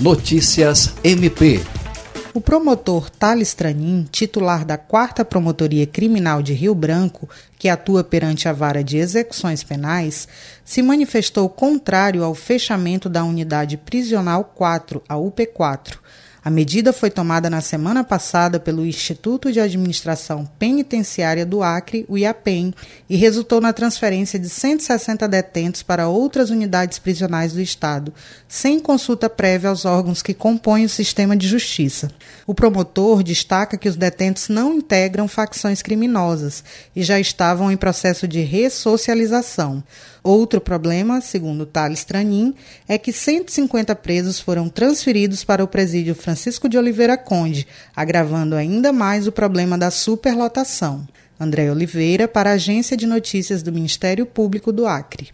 Notícias MP. O promotor Thales Tranin, titular da 4 Promotoria Criminal de Rio Branco, que atua perante a vara de execuções penais, se manifestou contrário ao fechamento da unidade prisional 4, a UP4 a medida foi tomada na semana passada pelo Instituto de Administração Penitenciária do Acre, o IAPEN, e resultou na transferência de 160 detentos para outras unidades prisionais do Estado, sem consulta prévia aos órgãos que compõem o sistema de justiça. O promotor destaca que os detentos não integram facções criminosas e já estavam em processo de ressocialização. Outro problema, segundo Thales Tranin, é que 150 presos foram transferidos para o presídio Francisco de Oliveira Conde, agravando ainda mais o problema da superlotação. André Oliveira, para a Agência de Notícias do Ministério Público do Acre.